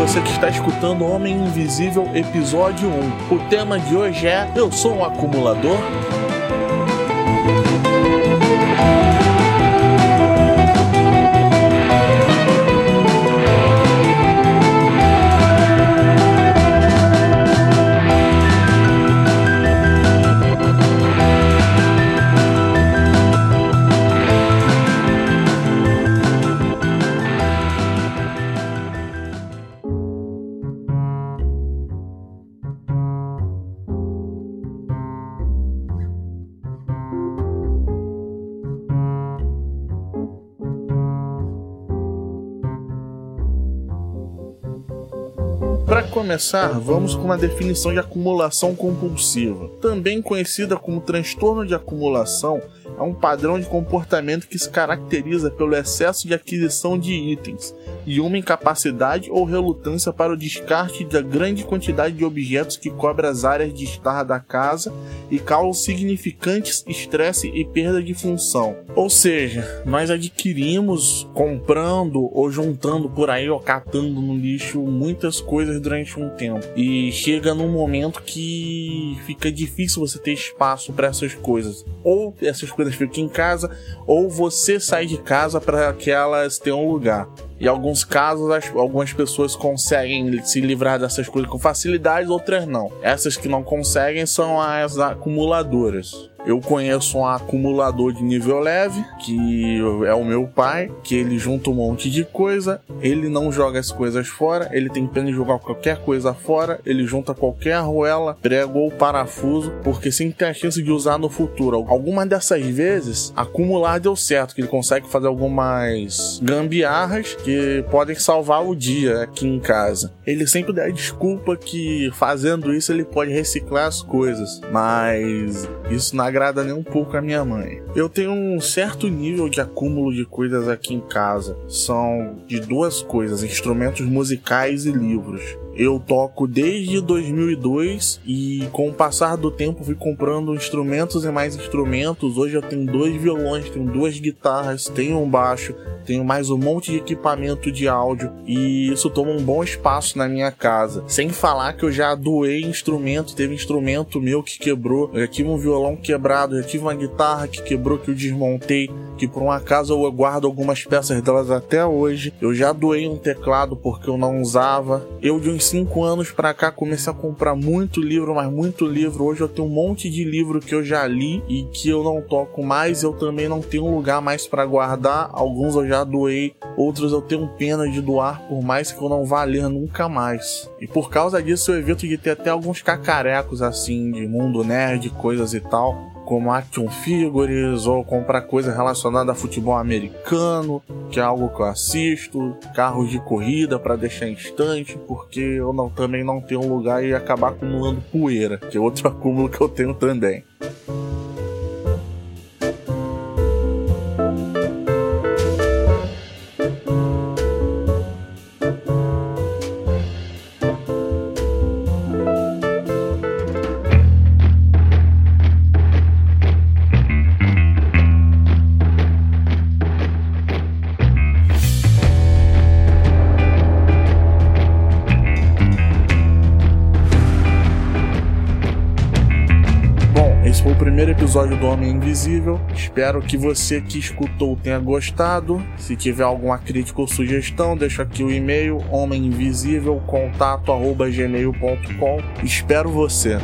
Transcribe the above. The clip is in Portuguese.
você que está escutando Homem Invisível Episódio 1. O tema de hoje é Eu sou um acumulador? Para começar, vamos com uma definição de acumulação compulsiva. Também conhecida como transtorno de acumulação, é um padrão de comportamento que se caracteriza pelo excesso de aquisição de itens e uma incapacidade ou relutância para o descarte da grande quantidade de objetos que cobre as áreas de estar da casa e causa significantes estresse e perda de função. Ou seja, nós adquirimos comprando ou juntando por aí ou catando no lixo muitas coisas durante um tempo e chega num momento que fica difícil você ter espaço para essas coisas. Ou essas coisas ficam em casa, ou você sai de casa para que elas tenham lugar. Em alguns casos, as, algumas pessoas conseguem se livrar dessas coisas com facilidade, outras não. Essas que não conseguem são as acumuladoras. Eu conheço um acumulador de nível leve, que é o meu pai, que ele junta um monte de coisa, ele não joga as coisas fora, ele tem pena de jogar qualquer coisa fora, ele junta qualquer arruela, prego ou parafuso, porque sempre tem a chance de usar no futuro. Algumas dessas vezes, acumular deu certo, que ele consegue fazer algumas gambiarras que podem salvar o dia aqui em casa. Ele sempre dá desculpa que fazendo isso ele pode reciclar as coisas, mas isso na agrada nem um pouco a minha mãe. Eu tenho um certo nível de acúmulo de coisas aqui em casa. São de duas coisas: instrumentos musicais e livros. Eu toco desde 2002 e com o passar do tempo fui comprando instrumentos e mais instrumentos. Hoje eu tenho dois violões, tenho duas guitarras, tenho um baixo, tenho mais um monte de equipamento de áudio e isso toma um bom espaço na minha casa. Sem falar que eu já doei instrumento, teve instrumento meu que quebrou, eu já tive um violão quebrado, já tive uma guitarra que quebrou que eu desmontei, que por um acaso eu guardo algumas peças delas até hoje. Eu já doei um teclado porque eu não usava. Eu de uns 5 anos para cá comecei a comprar muito livro, mas muito livro. Hoje eu tenho um monte de livro que eu já li e que eu não toco mais. Eu também não tenho lugar mais para guardar. Alguns eu já doei, outros eu tenho pena de doar, por mais que eu não vá ler nunca mais. E por causa disso eu evito de ter até alguns cacarecos assim de mundo nerd, coisas e tal como action figures ou comprar coisa relacionada a futebol americano, que é algo que eu assisto, carros de corrida para deixar em estante, porque eu não, também não tenho lugar e acabar acumulando poeira, que é outro acúmulo que eu tenho também. Esse foi o primeiro episódio do Homem Invisível. Espero que você que escutou tenha gostado. Se tiver alguma crítica ou sugestão, deixa aqui o e-mail homeminvisível@gmail.com. Espero você.